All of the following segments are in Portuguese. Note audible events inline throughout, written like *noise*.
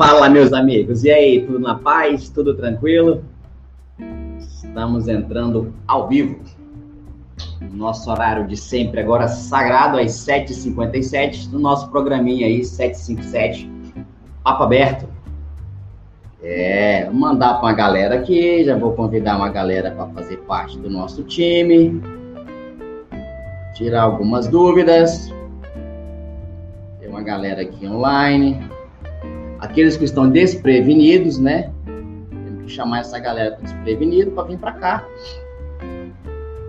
Fala, meus amigos. E aí, tudo na paz? Tudo tranquilo? Estamos entrando ao vivo. Nosso horário de sempre agora sagrado às 7h57 do nosso programinha aí, 757, Papo Aberto. É, mandar para uma galera aqui, já vou convidar uma galera para fazer parte do nosso time. Tirar algumas dúvidas. Tem uma galera aqui online. Aqueles que estão desprevenidos, né? Temos que chamar essa galera para desprevenido para vir para cá.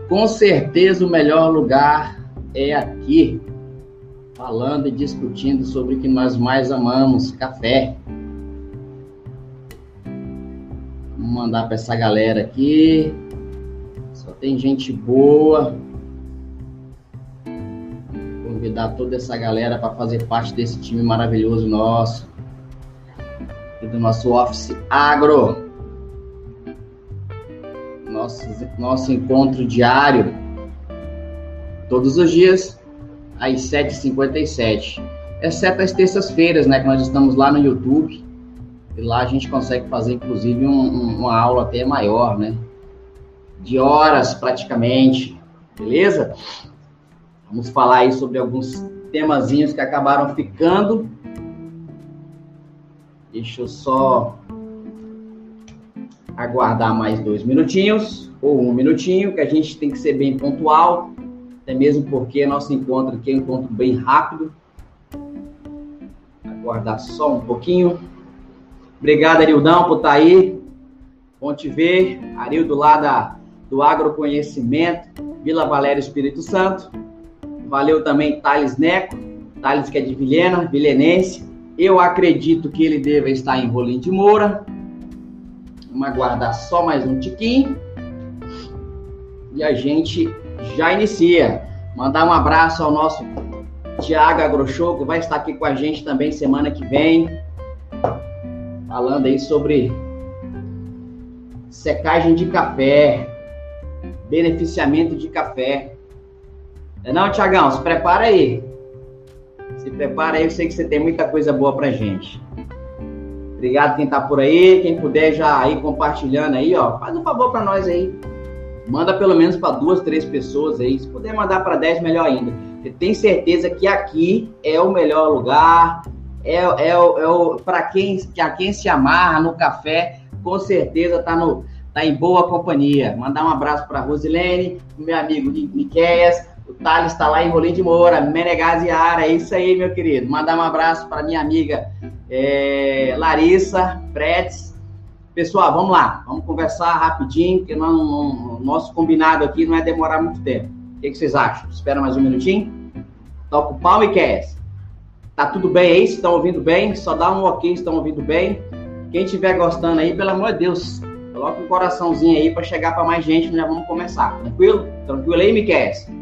Com certeza o melhor lugar é aqui, falando e discutindo sobre o que nós mais amamos, café. Vamos mandar para essa galera aqui. Só tem gente boa. Convidar toda essa galera para fazer parte desse time maravilhoso nosso. Do nosso Office Agro nosso, nosso encontro diário, todos os dias, às 7h57. Exceto as terças-feiras, né? Que nós estamos lá no YouTube. E lá a gente consegue fazer, inclusive, um, um, uma aula até maior, né? De horas, praticamente. Beleza? Vamos falar aí sobre alguns temazinhos que acabaram ficando. Deixa eu só aguardar mais dois minutinhos, ou um minutinho, que a gente tem que ser bem pontual, até mesmo porque nosso encontro aqui é um encontro bem rápido. Aguardar só um pouquinho. Obrigado, Arildão, por estar tá aí. Bom te ver. Arildo lá da, do Agroconhecimento, Vila Valéria Espírito Santo. Valeu também Thales Neco, Thales que é de Vilhena, vilenense. Eu acredito que ele deva estar em Rolim de Moura. Vamos aguardar só mais um tiquinho. E a gente já inicia. Mandar um abraço ao nosso Tiago Agroshow, que vai estar aqui com a gente também semana que vem. Falando aí sobre secagem de café, beneficiamento de café. É não, Tiagão? Se prepara aí. Se prepara aí, eu sei que você tem muita coisa boa pra gente. Obrigado quem tá por aí, quem puder já ir compartilhando aí, ó, faz um favor para nós aí. Manda pelo menos para duas, três pessoas aí. Se puder mandar para dez, melhor ainda. Eu tenho certeza que aqui é o melhor lugar, é, é, é o para quem, que a quem se amarra no café, com certeza tá no tá em boa companhia. Mandar um abraço para Rosilene, meu amigo Miqueias, o Thales está lá em Rolim de Moura, Menegaz e Ara, é isso aí, meu querido. Mandar um abraço para minha amiga é, Larissa, Pretz. Pessoal, vamos lá, vamos conversar rapidinho, porque não, nosso combinado aqui não é demorar muito tempo. O que, que vocês acham? Espera mais um minutinho? Toca o pau e quer. Tá tudo bem aí? Estão ouvindo bem? Só dá um ok, estão ouvindo bem? Quem estiver gostando aí, pelo amor de Deus, coloca um coraçãozinho aí para chegar para mais gente, já vamos começar. Tranquilo? Tranquilo aí, Miquel?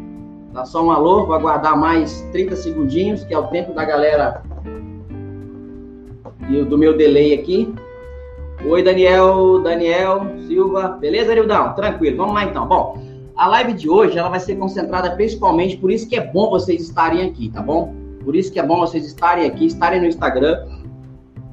Dá só um alô, vou aguardar mais 30 segundinhos, que é o tempo da galera e do meu delay aqui. Oi, Daniel, Daniel Silva. Beleza, Arildão? Tranquilo, vamos lá então. Bom, a live de hoje ela vai ser concentrada principalmente, por isso que é bom vocês estarem aqui, tá bom? Por isso que é bom vocês estarem aqui, estarem no Instagram.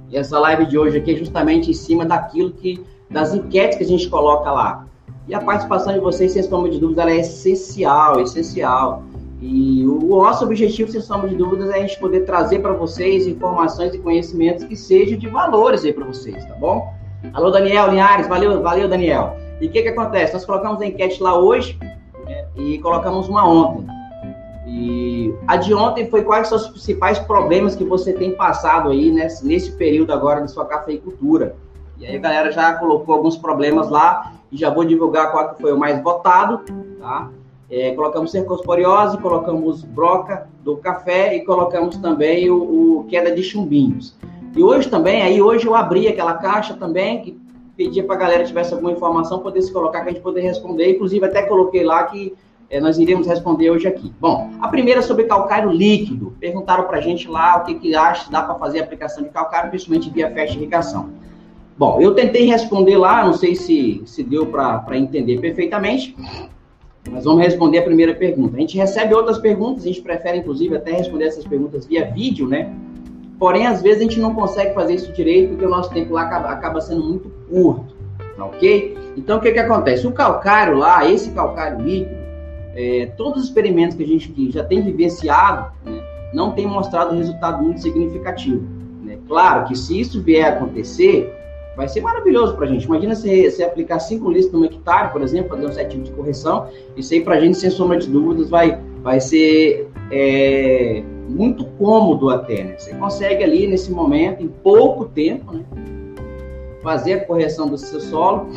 E essa live de hoje aqui é justamente em cima daquilo que, das enquetes que a gente coloca lá. E a participação de vocês, sem sombra de dúvida, ela é essencial, essencial. E o nosso objetivo, sem sombra de dúvidas, é a gente poder trazer para vocês informações e conhecimentos que sejam de valores aí para vocês, tá bom? Alô, Daniel Linhares, valeu, valeu, Daniel. E o que que acontece? Nós colocamos a enquete lá hoje né, e colocamos uma ontem. E a de ontem foi quais são os principais problemas que você tem passado aí nesse, nesse período agora da sua cafeicultura. E aí a galera já colocou alguns problemas lá e já vou divulgar qual que foi o mais votado, tá? É, colocamos cercosporiose, colocamos broca do café e colocamos também o, o, queda de chumbinhos. E hoje também, aí hoje eu abri aquela caixa também, que pedia para a galera que tivesse alguma informação, poder se colocar, que a gente poder responder. Inclusive, até coloquei lá que é, nós iríamos responder hoje aqui. Bom, a primeira é sobre calcário líquido. Perguntaram para a gente lá o que, que acha, dá para fazer a aplicação de calcário, principalmente via festa irrigação. Bom, eu tentei responder lá, não sei se, se deu para entender perfeitamente, mas vamos responder a primeira pergunta. A gente recebe outras perguntas, a gente prefere, inclusive, até responder essas perguntas via vídeo, né? Porém, às vezes a gente não consegue fazer isso direito porque o nosso tempo lá acaba, acaba sendo muito curto, tá ok? Então, o que que acontece? O calcário lá, esse calcário líquido, é, todos os experimentos que a gente que já tem vivenciado, né, não tem mostrado resultado muito significativo. Né? Claro que se isso vier a acontecer, vai ser maravilhoso para a gente. Imagina você, você aplicar 5 litros no hectare, por exemplo, fazer um setinho de correção, isso aí para a gente, sem sombra de dúvidas, vai, vai ser é, muito cômodo até. Né? Você consegue ali, nesse momento, em pouco tempo, né, fazer a correção do seu solo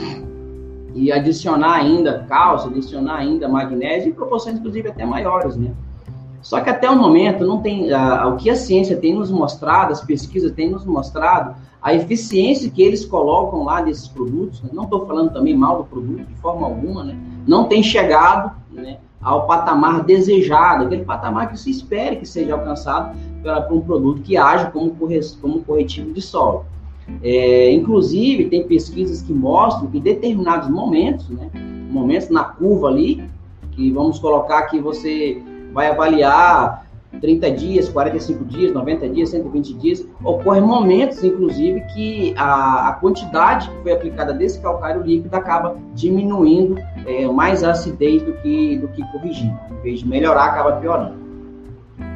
e adicionar ainda cálcio, adicionar ainda magnésio em proporções, inclusive, até maiores, né? Só que até o momento não tem a, o que a ciência tem nos mostrado, as pesquisas têm nos mostrado a eficiência que eles colocam lá desses produtos. Né? Não estou falando também mal do produto de forma alguma, né? Não tem chegado, né, ao patamar desejado, aquele patamar que se espere que seja alcançado para um produto que age como, como corretivo de solo. É, inclusive, tem pesquisas que mostram que em determinados momentos, né, momentos na curva ali, que vamos colocar que você vai avaliar 30 dias, 45 dias, 90 dias, 120 dias, ocorrem momentos, inclusive, que a, a quantidade que foi aplicada desse calcário líquido acaba diminuindo é, mais a acidez do que, do que corrigindo. Em vez de melhorar, acaba piorando.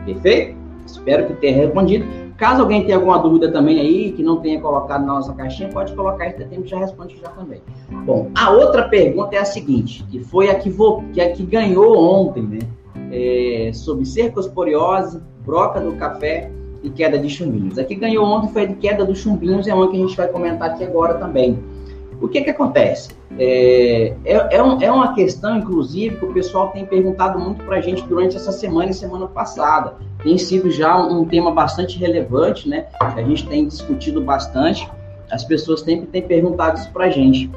Perfeito? Espero que tenha respondido. Caso alguém tenha alguma dúvida também aí, que não tenha colocado na nossa caixinha, pode colocar aí, tempo já responde já também. Bom, a outra pergunta é a seguinte, que foi a que, vo, que, a que ganhou ontem, né? É, sobre cercosporiose, broca do café e queda de chumbinhos. A que ganhou ontem foi a de queda dos chumbinhos, é uma que a gente vai comentar aqui agora também. O que que acontece? É, é, é, um, é uma questão, inclusive, que o pessoal tem perguntado muito para a gente durante essa semana e semana passada. Tem sido já um, um tema bastante relevante, né? A gente tem discutido bastante. As pessoas sempre têm perguntado isso para a gente.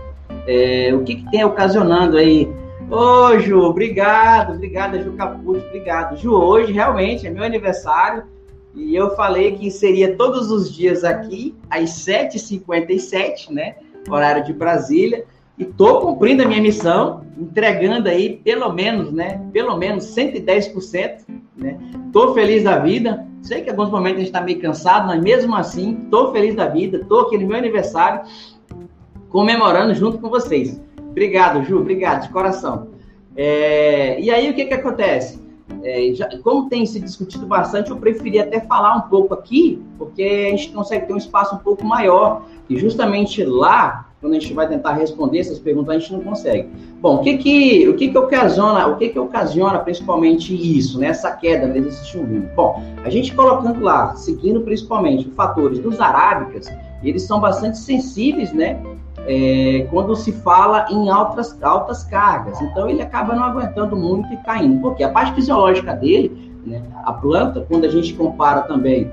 É, o que, que tem ocasionando aí? Ô, Ju, obrigado, obrigado, Ju Caputo, obrigado. Ju, hoje realmente é meu aniversário e eu falei que seria todos os dias aqui às 7h57, né? horário de Brasília, e estou cumprindo a minha missão, entregando aí pelo menos, né, pelo menos 110%, né? Tô feliz da vida. Sei que alguns momentos a gente está meio cansado, mas mesmo assim, tô feliz da vida. Tô aqui no meu aniversário, comemorando junto com vocês. Obrigado, Ju, obrigado de coração. É, e aí o que que acontece? É, já, como tem se discutido bastante, eu preferi até falar um pouco aqui, porque a gente consegue ter um espaço um pouco maior e justamente lá, quando a gente vai tentar responder essas perguntas, a gente não consegue. Bom, o que que, o que, que ocasiona, o que que ocasiona principalmente isso, né? Essa queda desse chumbinho? Bom, a gente colocando lá, seguindo principalmente os fatores dos arábicas, eles são bastante sensíveis, né? É, quando se fala em altas, altas cargas. Então ele acaba não aguentando muito e caindo. Porque a parte fisiológica dele, né, a planta, quando a gente compara também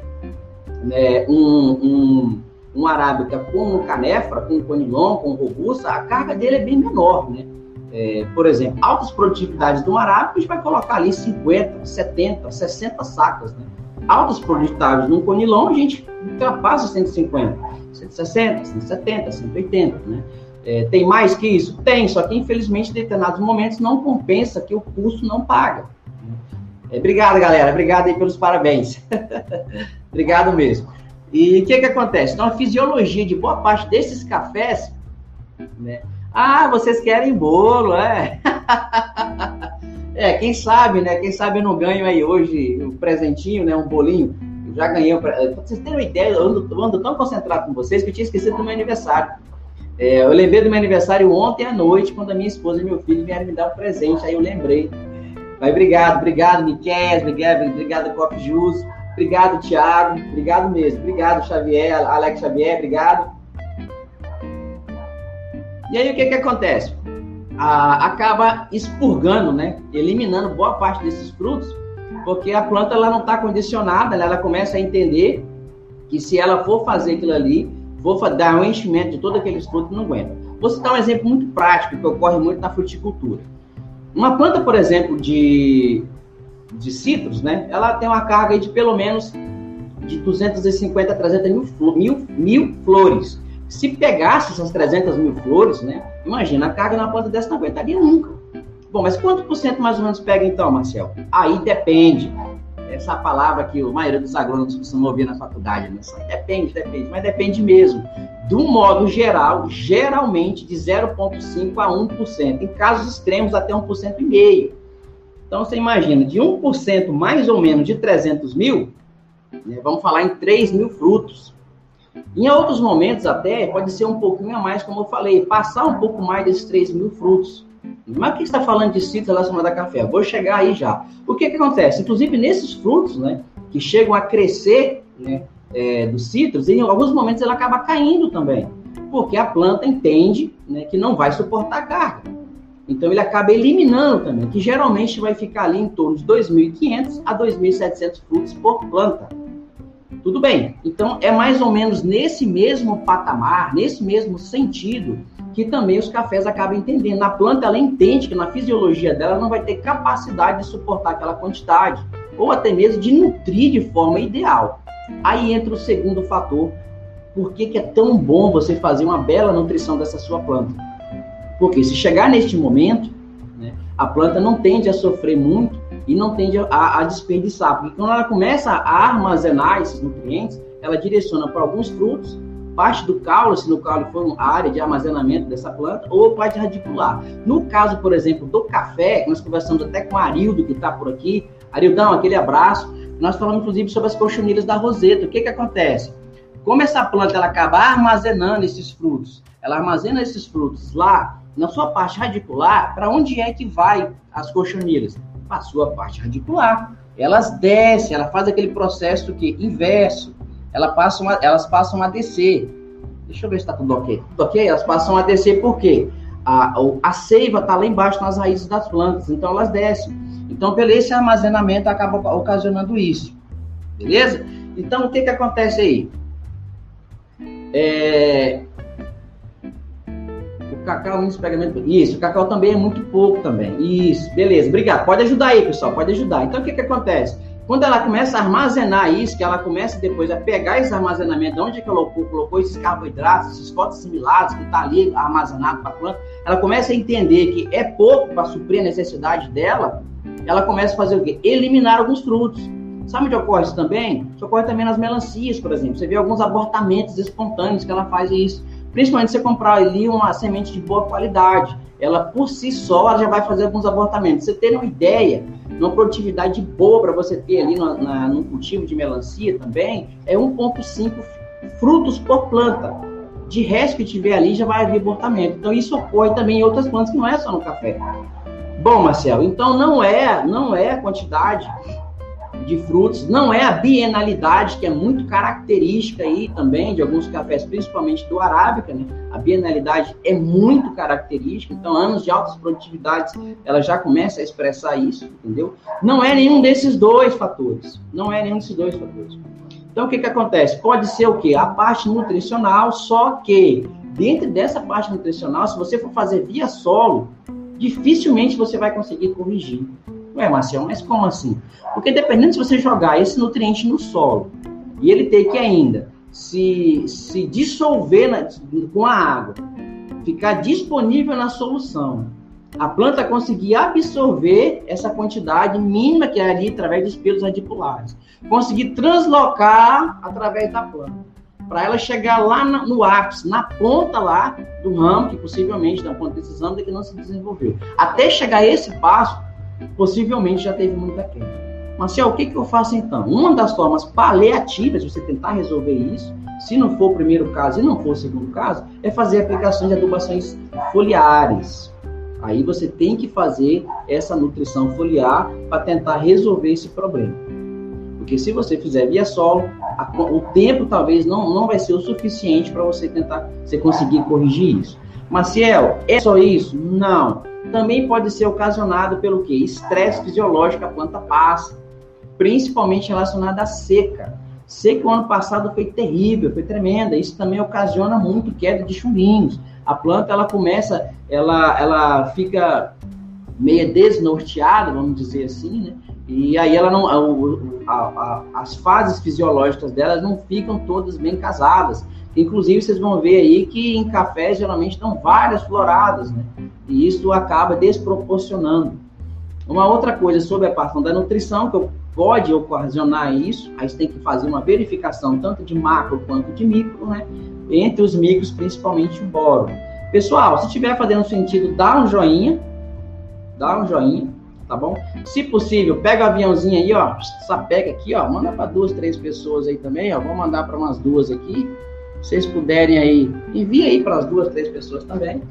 né, um, um um arábica com um canefra, com um conilon, com um robusta, a carga dele é bem menor, né? É, por exemplo, altas produtividades de um arábica, a gente vai colocar ali 50, 70, 60 sacas, né? Altas produtividades de um conilon, a gente ultrapassa 150, 160, 170, 180, né? É, tem mais que isso? Tem, só que infelizmente em determinados momentos não compensa que o custo não paga. Né? É, obrigado, galera. Obrigado aí pelos parabéns. *laughs* obrigado mesmo. E o que, que acontece? Então, a fisiologia de boa parte desses cafés, né? Ah, vocês querem bolo, é? *laughs* é, quem sabe, né? Quem sabe eu não ganho aí hoje um presentinho, né? Um bolinho. Já ganhei. Pra vocês terem uma ideia, eu ando, eu ando, tão concentrado com vocês que eu tinha esquecido do meu aniversário. É, eu lembrei do meu aniversário ontem à noite, quando a minha esposa e meu filho vieram me dar um presente. Aí eu lembrei. Mas obrigado, obrigado, Miquel, obrigado, obrigado, Copo Jus. Obrigado, Thiago. Obrigado mesmo. Obrigado, Xavier, Alex Xavier, obrigado. E aí o que que acontece? A, acaba expurgando, né? Eliminando boa parte desses frutos, porque a planta ela não está condicionada, ela, ela começa a entender que se ela for fazer aquilo ali, for dar um enchimento de todos aqueles frutos, não aguenta. Vou citar um exemplo muito prático que ocorre muito na fruticultura. Uma planta, por exemplo, de de citros, né? Ela tem uma carga de pelo menos de 250 a 300 mil, mil, mil flores. Se pegasse essas 300 mil flores, né? Imagina, a carga na planta dessa não aguentaria nunca. Bom, mas quanto por cento mais ou menos pega então, Marcel? Aí depende. essa palavra que a maioria dos agrônomos costumam ouvir na faculdade, né? Depende, depende, mas depende mesmo. Do modo geral, geralmente de 0,5% a 1%, em casos extremos até 1,5%. Então você imagina, de 1% mais ou menos de 300 mil, né, vamos falar em 3 mil frutos. Em outros momentos até pode ser um pouquinho a mais, como eu falei, passar um pouco mais desses 3 mil frutos. Mas o que está falando de cítrus relacionado a café? Vou chegar aí já. O que, que acontece? Inclusive, nesses frutos, né, que chegam a crescer né, é, dos cítrus, em alguns momentos ela acaba caindo também, porque a planta entende né, que não vai suportar a carga. Então, ele acaba eliminando também, que geralmente vai ficar ali em torno de 2.500 a 2.700 frutos por planta. Tudo bem. Então, é mais ou menos nesse mesmo patamar, nesse mesmo sentido, que também os cafés acabam entendendo. A planta ela entende que na fisiologia dela não vai ter capacidade de suportar aquela quantidade, ou até mesmo de nutrir de forma ideal. Aí entra o segundo fator, por que, que é tão bom você fazer uma bela nutrição dessa sua planta? Porque se chegar neste momento, né, a planta não tende a sofrer muito e não tende a, a desperdiçar, porque quando ela começa a armazenar esses nutrientes, ela direciona para alguns frutos parte do caule, se no caule for a área de armazenamento dessa planta, ou parte radicular. No caso, por exemplo, do café, nós conversamos até com o Arildo, que está por aqui. Arildão, aquele abraço. Nós falamos, inclusive, sobre as cochonilhas da roseta. O que, que acontece? Como essa planta ela acaba armazenando esses frutos, ela armazena esses frutos lá, na sua parte radicular, para onde é que vai as cochonilhas? Para a sua parte radicular. Elas descem, ela faz aquele processo que inverso ela passam a, elas passam a descer. Deixa eu ver se está tudo ok. Tudo ok? Elas passam a descer por quê? A, a seiva está lá embaixo nas raízes das plantas, então elas descem. Então, pelo esse armazenamento, acaba ocasionando isso. Beleza? Então, o que, que acontece aí? É... O cacau no experimento. Isso, o cacau também é muito pouco também. Isso, beleza. Obrigado. Pode ajudar aí, pessoal. Pode ajudar. Então, o que, que acontece? Quando ela começa a armazenar isso, que ela começa depois a pegar esse armazenamento, onde é que ela colocou, colocou esses carboidratos, esses fotossimilados que está ali armazenado para a planta, ela começa a entender que é pouco para suprir a necessidade dela, ela começa a fazer o quê? Eliminar alguns frutos. Sabe onde ocorre isso também? Isso ocorre também nas melancias, por exemplo. Você vê alguns abortamentos espontâneos que ela faz isso. Principalmente se você comprar ali uma semente de boa qualidade. Ela, por si só, ela já vai fazer alguns abortamentos. Você ter uma ideia, uma produtividade boa para você ter ali na, no cultivo de melancia também, é 1,5 frutos por planta. De resto que tiver ali já vai haver abortamento. Então isso ocorre também em outras plantas que não é só no café. Bom, Marcelo, então não é, não é a quantidade de frutos, não é a bienalidade, que é muito característica aí também de alguns cafés, principalmente do Arábica, né? A bienalidade é muito característica, então anos de altas produtividades, ela já começa a expressar isso, entendeu? Não é nenhum desses dois fatores, não é nenhum desses dois fatores. Então, o que que acontece? Pode ser o quê? A parte nutricional, só que dentro dessa parte nutricional, se você for fazer via solo, dificilmente você vai conseguir corrigir. Ué, Marcelo, mas como assim? Porque dependendo se você jogar esse nutriente no solo e ele ter que ainda se, se dissolver na, com a água, ficar disponível na solução, a planta conseguir absorver essa quantidade mínima que é ali através dos pelos radiculares, conseguir translocar através da planta, para ela chegar lá no ápice, na ponta lá do ramo, que possivelmente na ponta desses ramos é que não se desenvolveu. Até chegar a esse passo, possivelmente já teve muita queda. Marcel, o que, que eu faço então? Uma das formas paliativas de você tentar resolver isso, se não for o primeiro caso e não for o segundo caso, é fazer aplicações de adubações foliares. Aí você tem que fazer essa nutrição foliar para tentar resolver esse problema. Porque se você fizer via solo, a, o tempo talvez não, não vai ser o suficiente para você tentar você conseguir corrigir isso. Maciel, é só isso? Não também pode ser ocasionado pelo que? Estresse fisiológico a planta passa, principalmente relacionado à seca. Seca o ano passado foi terrível, foi tremenda. Isso também ocasiona muito queda de chumbinhos. A planta ela começa, ela, ela fica meio desnorteada, vamos dizer assim, né? E aí ela não, a, a, a, as fases fisiológicas delas não ficam todas bem casadas. Inclusive vocês vão ver aí que em café geralmente estão várias floradas, né? E isso acaba desproporcionando. Uma outra coisa sobre a parte da nutrição, que pode ocasionar isso, aí você tem que fazer uma verificação tanto de macro quanto de micro, né? Entre os micros, principalmente o boro. Pessoal, se estiver fazendo sentido, dá um joinha, dá um joinha, tá bom? Se possível, pega o aviãozinho aí, ó, pega aqui, ó, manda para duas, três pessoas aí também, ó, vou mandar para umas duas aqui. Vocês puderem aí, envia aí para as duas, três pessoas também.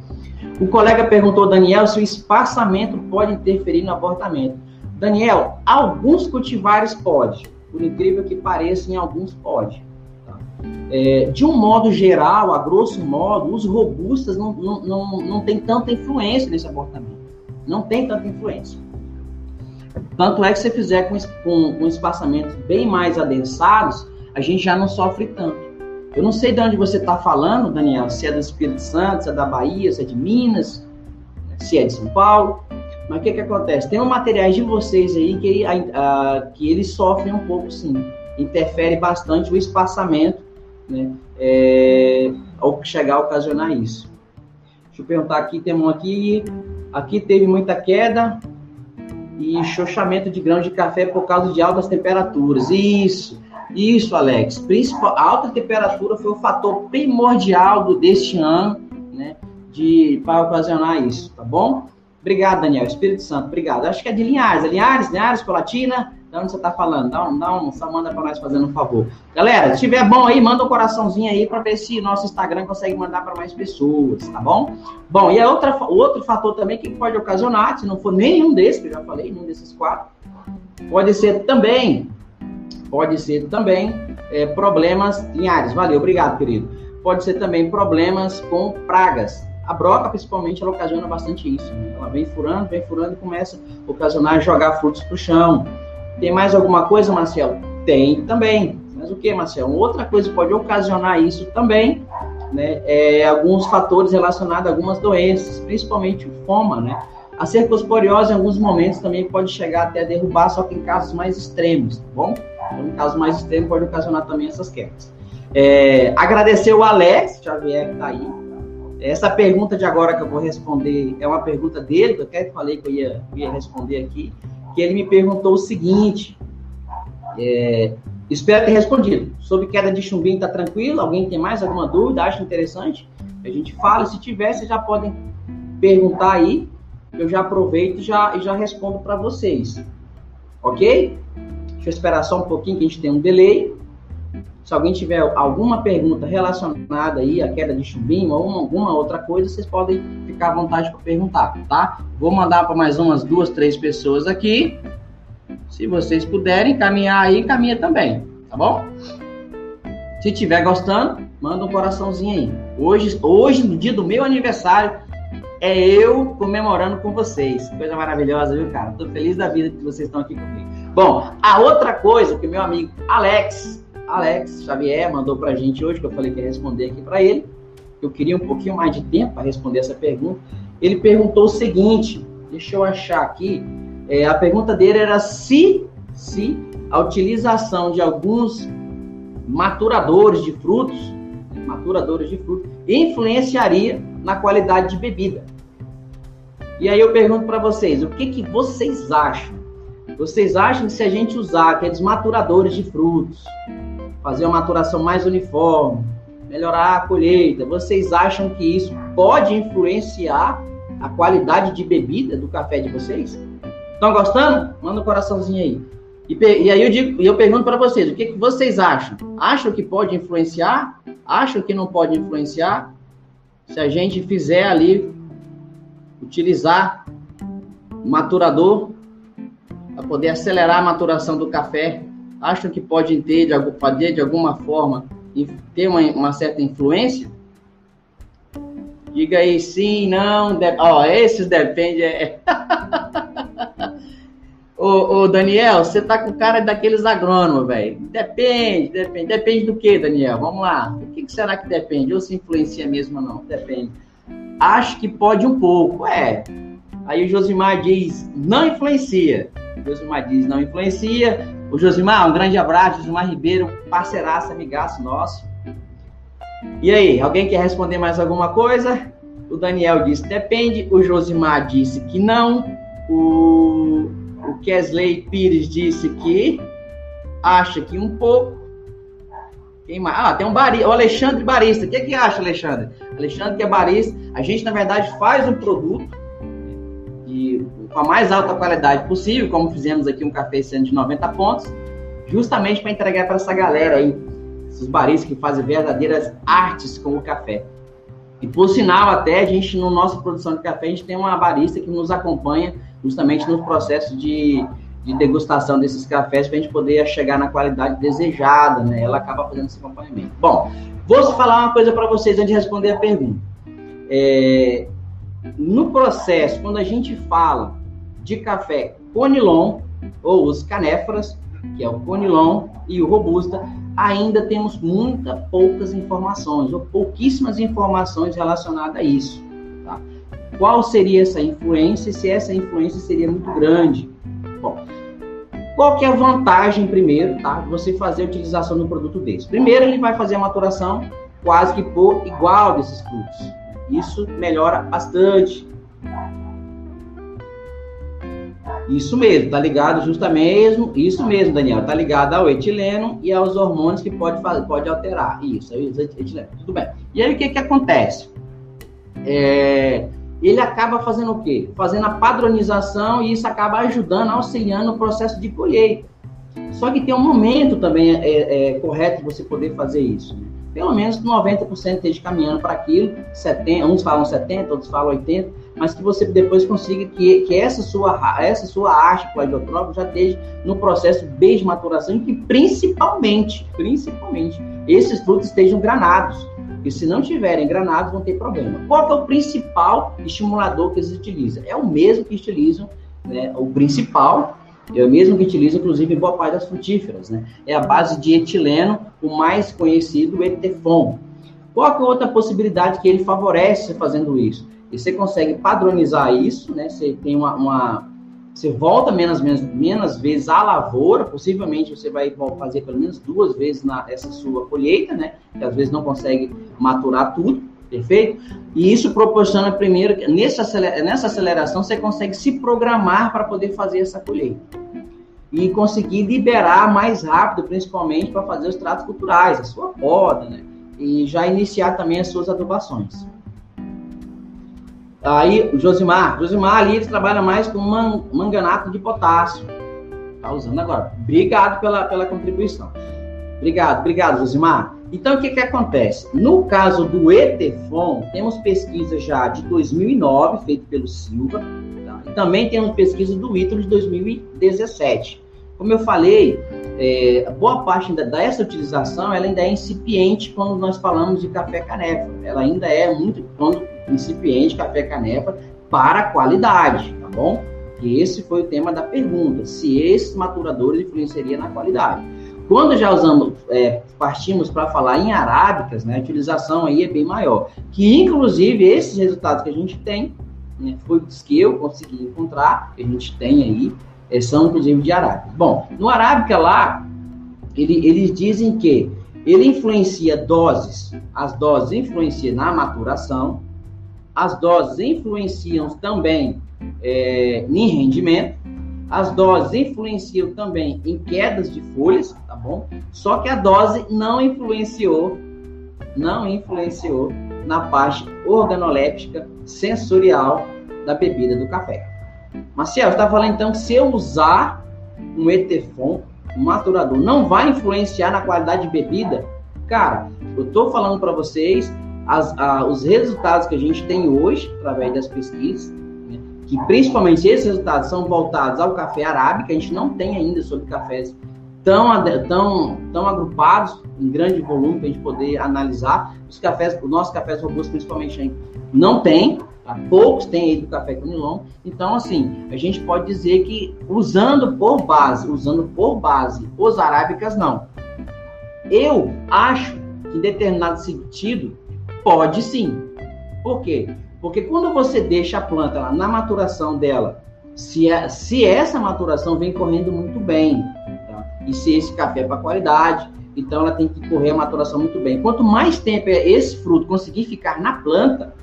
O colega perguntou, Daniel, se o espaçamento pode interferir no abortamento. Daniel, alguns cultivares pode, por incrível que pareça, em alguns pode. Tá? É, de um modo geral, a grosso modo, os robustas não, não, não, não tem tanta influência nesse abortamento. Não tem tanta influência. Tanto é que se fizer com, com, com espaçamentos bem mais adensados, a gente já não sofre tanto. Eu não sei de onde você está falando, Daniel, se é do Espírito Santo, se é da Bahia, se é de Minas, se é de São Paulo. Mas o que, que acontece? Tem um materiais de vocês aí que, uh, que eles sofrem um pouco, sim. Interfere bastante o espaçamento, né? É, ao chegar a ocasionar isso. Deixa eu perguntar aqui, tem um aqui. Aqui teve muita queda e chochamento de grãos de café por causa de altas temperaturas. Isso. Isso, Alex. Principal, alta temperatura foi o fator primordial do, deste ano, né? De, para ocasionar isso, tá bom? Obrigado, Daniel. Espírito Santo, obrigado. Acho que é de Linhares. É Linhares, Linhares, Colatina. De onde você está falando? Dá um, dá um, só manda para nós fazendo um favor. Galera, se tiver bom aí, manda um coraçãozinho aí para ver se nosso Instagram consegue mandar para mais pessoas, tá bom? Bom, e a outra, outro fator também que pode ocasionar, se não for nenhum desses, que eu já falei, nenhum desses quatro, pode ser também Pode ser também é, problemas Linhares. Valeu, obrigado, querido. Pode ser também problemas com pragas. A broca, principalmente, ela ocasiona bastante isso. Né? Ela vem furando, vem furando e começa a ocasionar jogar frutos para o chão. Tem mais alguma coisa, Marcelo? Tem também. Mas o que, Marcelo? Outra coisa que pode ocasionar isso também, né, é alguns fatores relacionados a algumas doenças, principalmente o foma, né? A cercosporiose, em alguns momentos, também pode chegar até derrubar, só que em casos mais extremos, tá bom? Então, no caso mais extremo, pode ocasionar também essas quedas. É, agradecer o Alex Xavier que está aí. Essa pergunta de agora que eu vou responder é uma pergunta dele, que eu até falei que eu ia, ia responder aqui, que ele me perguntou o seguinte, é, espero ter respondido. Sobre queda de chumbinho, está tranquilo? Alguém tem mais alguma dúvida? Acha interessante? A gente fala, se tiver, vocês já podem perguntar aí, eu já aproveito já, e já respondo para vocês. Ok? Deixa eu esperar só um pouquinho que a gente tem um delay. Se alguém tiver alguma pergunta relacionada aí à queda de chumbinho ou alguma outra coisa, vocês podem ficar à vontade para perguntar, tá? Vou mandar para mais umas duas, três pessoas aqui. Se vocês puderem caminhar aí, caminha também, tá bom? Se estiver gostando, manda um coraçãozinho aí. Hoje, hoje, no dia do meu aniversário, é eu comemorando com vocês. Coisa maravilhosa, viu, cara? Tô feliz da vida que vocês estão aqui comigo. Bom, a outra coisa que meu amigo Alex, Alex Xavier mandou pra gente hoje, que eu falei que ia responder aqui para ele, eu queria um pouquinho mais de tempo para responder essa pergunta. Ele perguntou o seguinte, deixa eu achar aqui, é, a pergunta dele era se, se a utilização de alguns maturadores de frutos, maturadores de frutos, influenciaria na qualidade de bebida. E aí eu pergunto para vocês, o que, que vocês acham? Vocês acham que se a gente usar aqueles maturadores de frutos, fazer uma maturação mais uniforme, melhorar a colheita, vocês acham que isso pode influenciar a qualidade de bebida do café de vocês? Estão gostando? Manda um coraçãozinho aí. E, e aí eu, digo, eu pergunto para vocês, o que, que vocês acham? Acham que pode influenciar? Acham que não pode influenciar? Se a gente fizer ali, utilizar maturador para poder acelerar a maturação do café, acham que pode ter de, poder, de alguma forma ter uma, uma certa influência? Diga aí sim, não, de... ó, esses depende. É... *laughs* ô, ô, Daniel, você tá com cara daqueles agrônomos, velho. Depende, depende. Depende do que, Daniel? Vamos lá. O que, que será que depende? Ou se influencia mesmo ou não? Depende. Acho que pode um pouco, é. Aí o Josimar diz, não influencia. O Josimar diz, não influencia. O Josimar, um grande abraço. Josimar Ribeiro, parceiraço, amigaço nosso. E aí, alguém quer responder mais alguma coisa? O Daniel disse depende. O Josimar disse que não. O O Kesley Pires disse que acha que um pouco. Quem mais? Ah, tem um barista, o Alexandre Barista. O que, é que acha, Alexandre? Alexandre que é barista. A gente, na verdade, faz um produto de, com a mais alta qualidade possível, como fizemos aqui um café sendo de 90 pontos, justamente para entregar para essa galera aí, esses baristas que fazem verdadeiras artes com o café. E por sinal, até a gente, no nossa produção de café, a gente tem uma barista que nos acompanha justamente no processo de, de degustação desses cafés para a gente poder chegar na qualidade desejada, né? Ela acaba fazendo esse acompanhamento. Bom, vou falar uma coisa para vocês antes de responder a pergunta. É, no processo, quando a gente fala de café conilon, ou os canéforas, que é o conilon e o robusta, ainda temos muitas poucas informações, ou pouquíssimas informações relacionadas a isso. Tá? Qual seria essa influência se essa influência seria muito grande? Bom, qual que é a vantagem, primeiro, tá? Você fazer a utilização um produto desse? Primeiro, ele vai fazer a maturação quase que por igual desses frutos. Isso melhora bastante isso mesmo, tá ligado justamente, isso mesmo, Daniel, tá ligado ao etileno e aos hormônios que pode, pode alterar. Isso, etileno. Tudo bem. E aí o que que acontece? É, ele acaba fazendo o quê? Fazendo a padronização e isso acaba ajudando, auxiliando o processo de colheita. Só que tem um momento também é, é correto de você poder fazer isso. Pelo menos 90% esteja caminhando para aquilo, 70, uns falam 70, outros falam 80%, mas que você depois consiga que, que essa sua essa sua arte com a já esteja no processo de maturação e que principalmente, principalmente, esses frutos estejam granados. E se não tiverem granados, vão ter problema. Qual é o principal estimulador que eles utilizam? É o mesmo que utilizam, né, o principal, é o mesmo que utilizam, inclusive, boa parte das frutíferas. Né? É a base de etileno, o mais conhecido, o etefon. Qual é a outra possibilidade que ele favorece fazendo isso? E você consegue padronizar isso, né? Você tem uma, uma você volta menos, menos, menos vezes à lavoura, possivelmente você vai fazer pelo menos duas vezes na, essa sua colheita, né? Que às vezes não consegue maturar tudo, perfeito? E isso proporciona primeiro, nessa, nessa aceleração, você consegue se programar para poder fazer essa colheita. E conseguir liberar mais rápido, principalmente para fazer os tratos culturais, a sua poda, né? E já iniciar também as suas adubações. Aí, o Josimar, Josimar ali ele trabalha mais com man, manganato de potássio. Tá usando agora. Obrigado pela, pela contribuição. Obrigado, obrigado, Josimar. Então, o que que acontece? No caso do Etefon, temos pesquisa já de 2009, feita pelo Silva, tá? e também temos pesquisa do Ítalo de 2017. Como eu falei, é, boa parte da, dessa utilização ela ainda é incipiente quando nós falamos de café canefa. Ela ainda é muito, quando incipiente café canepa para qualidade, tá bom? Que esse foi o tema da pergunta, se esses maturadores influenciariam na qualidade. Quando já usamos, é, partimos para falar em arábicas, né, a utilização aí é bem maior. Que inclusive esses resultados que a gente tem, né, foi os que eu consegui encontrar, que a gente tem aí, é, são inclusive de arábica. Bom, no arábica lá, ele, eles dizem que ele influencia doses, as doses influenciam na maturação, as doses influenciam também é, em rendimento, as doses influenciam também em quedas de folhas, bom? Só que a dose não influenciou, não influenciou na parte organoléptica sensorial da bebida do café. Marcel, você está falando então que se eu usar um Etefon, um maturador, não vai influenciar na qualidade de bebida? Cara, eu estou falando para vocês as, a, os resultados que a gente tem hoje, através das pesquisas, né, que principalmente esses resultados são voltados ao café arábica, a gente não tem ainda sobre cafés tão, tão, tão agrupados em grande volume para a gente poder analisar. Os cafés, os nossos cafés robustos, principalmente, não tem, tá? poucos têm aí do café Conilon. Então, assim, a gente pode dizer que usando por base, usando por base os arábicas, não. Eu acho que em determinado sentido, Pode sim. Por quê? Porque quando você deixa a planta lá, na maturação dela, se, é, se essa maturação vem correndo muito bem? E se esse café é para qualidade, então ela tem que correr a maturação muito bem. Quanto mais tempo esse fruto conseguir ficar na planta,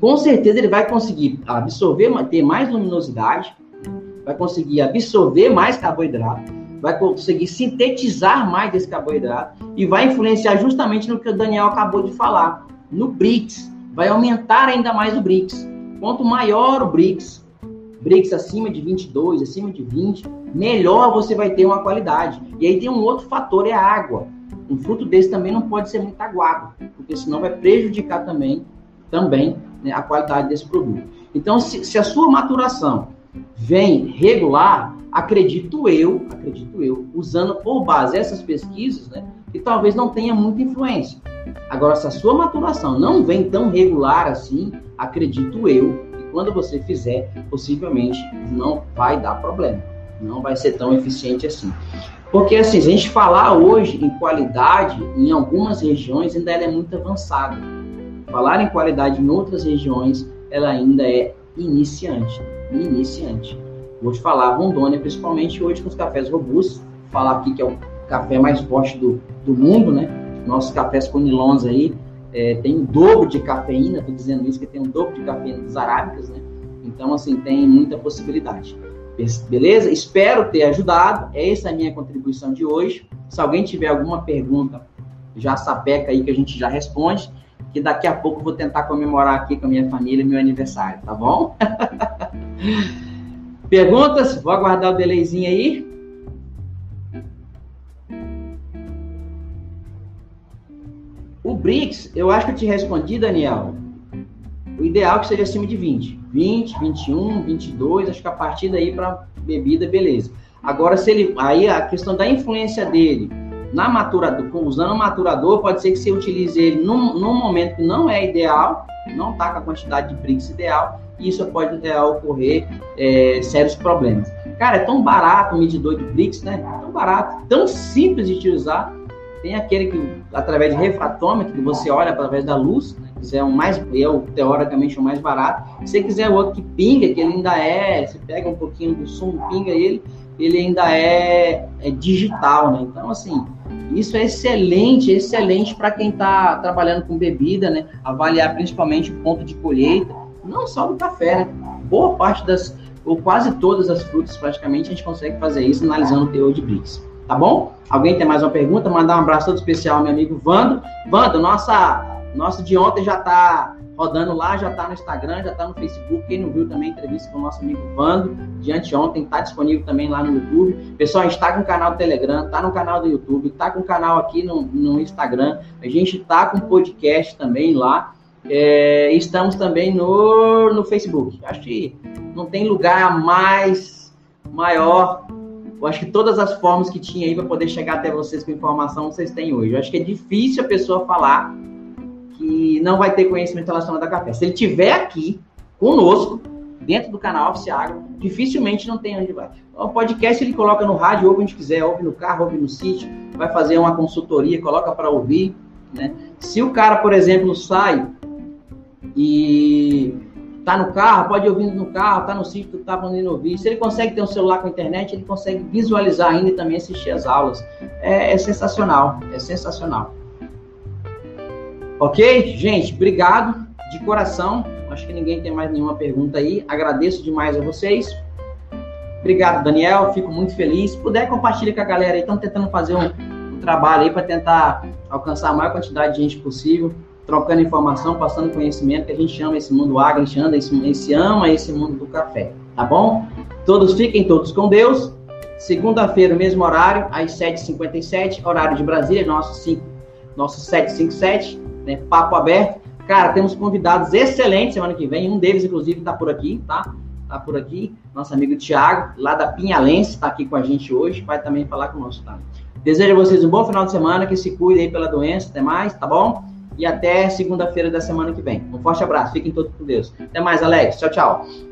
com certeza ele vai conseguir absorver, ter mais luminosidade, vai conseguir absorver mais carboidrato, vai conseguir sintetizar mais esse carboidrato e vai influenciar justamente no que o Daniel acabou de falar, no BRICS. Vai aumentar ainda mais o BRICS. Quanto maior o BRICS, BRICS acima de 22, acima de 20, melhor você vai ter uma qualidade. E aí tem um outro fator, é a água. Um fruto desse também não pode ser muito aguado, porque senão vai prejudicar também, também né, a qualidade desse produto. Então, se, se a sua maturação vem regular, acredito eu, acredito eu, usando por base essas pesquisas, né, que talvez não tenha muita influência. Agora, se a sua maturação não vem tão regular assim, acredito eu, que quando você fizer, possivelmente não vai dar problema. Não vai ser tão eficiente assim. Porque, assim, se a gente falar hoje em qualidade, em algumas regiões ainda ela é muito avançada. Falar em qualidade em outras regiões, ela ainda é iniciante. Iniciante. Vou te falar, Rondônia, principalmente hoje com os cafés robustos. Falar aqui que é o café mais forte do, do mundo, né? Nossos cafés conilons aí é, tem o dobro de cafeína, estou dizendo isso, que tem o dobro de cafeína dos arábicas, né? Então, assim, tem muita possibilidade. Beleza? Espero ter ajudado. Essa é a minha contribuição de hoje. Se alguém tiver alguma pergunta, já sapeca aí que a gente já responde. Que daqui a pouco eu vou tentar comemorar aqui com a minha família meu aniversário, tá bom? *laughs* Perguntas? Vou aguardar o delayzinho aí. O BRICS, eu acho que eu te respondi, Daniel. O ideal é que seja acima de 20. 20, 21, 22, acho que a partir daí para bebida, beleza. Agora, se ele. Aí a questão da influência dele na maturador, usando o maturador, pode ser que você utilize ele num, num momento que não é ideal, não está com a quantidade de BRICS ideal, e isso pode é, ocorrer é, sérios problemas. Cara, é tão barato o medidor de BRICS, né? Tão barato, tão simples de utilizar. Tem aquele que, através de refratômetro, que você olha através da luz, né? Quiser um mais, é o, teoricamente o mais barato. Se você quiser o outro que pinga, que ele ainda é, você pega um pouquinho do som, pinga ele, ele ainda é, é digital, né? Então, assim, isso é excelente, excelente para quem está trabalhando com bebida, né? Avaliar principalmente o ponto de colheita, não só do café, né? Boa parte das, ou quase todas as frutas, praticamente, a gente consegue fazer isso analisando o teor de BRICS. Tá bom? Alguém tem mais uma pergunta? Mandar um abraço todo especial ao meu amigo Vando. Vando, nossa nosso de ontem já está rodando lá, já está no Instagram, já está no Facebook. Quem não viu também, entrevista com o nosso amigo Vando, de anteontem, está disponível também lá no YouTube. Pessoal, a gente está com o canal do Telegram, está no canal do YouTube, está com o canal aqui no, no Instagram. A gente está com podcast também lá. É, estamos também no, no Facebook. Acho que não tem lugar mais maior. Eu acho que todas as formas que tinha aí para poder chegar até vocês com informação vocês têm hoje. Eu acho que é difícil a pessoa falar que não vai ter conhecimento relacionado a café. Se ele tiver aqui conosco, dentro do canal Office Agro, dificilmente não tem onde vai. O podcast ele coloca no rádio, ouve onde quiser, ouve no carro, ouve no sítio, vai fazer uma consultoria, coloca para ouvir. Né? Se o cara, por exemplo, sai e tá no carro, pode ouvir no carro, tá no sítio, tá podendo ouvir. Se ele consegue ter um celular com internet, ele consegue visualizar ainda e também assistir as aulas. É, é sensacional, é sensacional. Ok? Gente, obrigado de coração. Acho que ninguém tem mais nenhuma pergunta aí. Agradeço demais a vocês. Obrigado, Daniel. Fico muito feliz. Se puder, compartilha com a galera aí. Estão tentando fazer um, um trabalho aí para tentar alcançar a maior quantidade de gente possível, trocando informação, passando conhecimento, que a gente ama esse mundo agro, a gente ama esse, esse, ama esse mundo do café. Tá bom? Todos fiquem todos com Deus. Segunda-feira, mesmo horário, às 7h57, horário de Brasília, nosso, 5, nosso 757 né? Papo aberto. Cara, temos convidados excelentes semana que vem. Um deles, inclusive, está por aqui, tá? Tá por aqui. Nosso amigo Tiago, lá da Pinhalense, está aqui com a gente hoje. Vai também falar conosco, tá? Desejo a vocês um bom final de semana, que se cuidem aí pela doença, até mais, tá bom? E até segunda-feira da semana que vem. Um forte abraço, fiquem todos com Deus. Até mais, Alex. Tchau, tchau.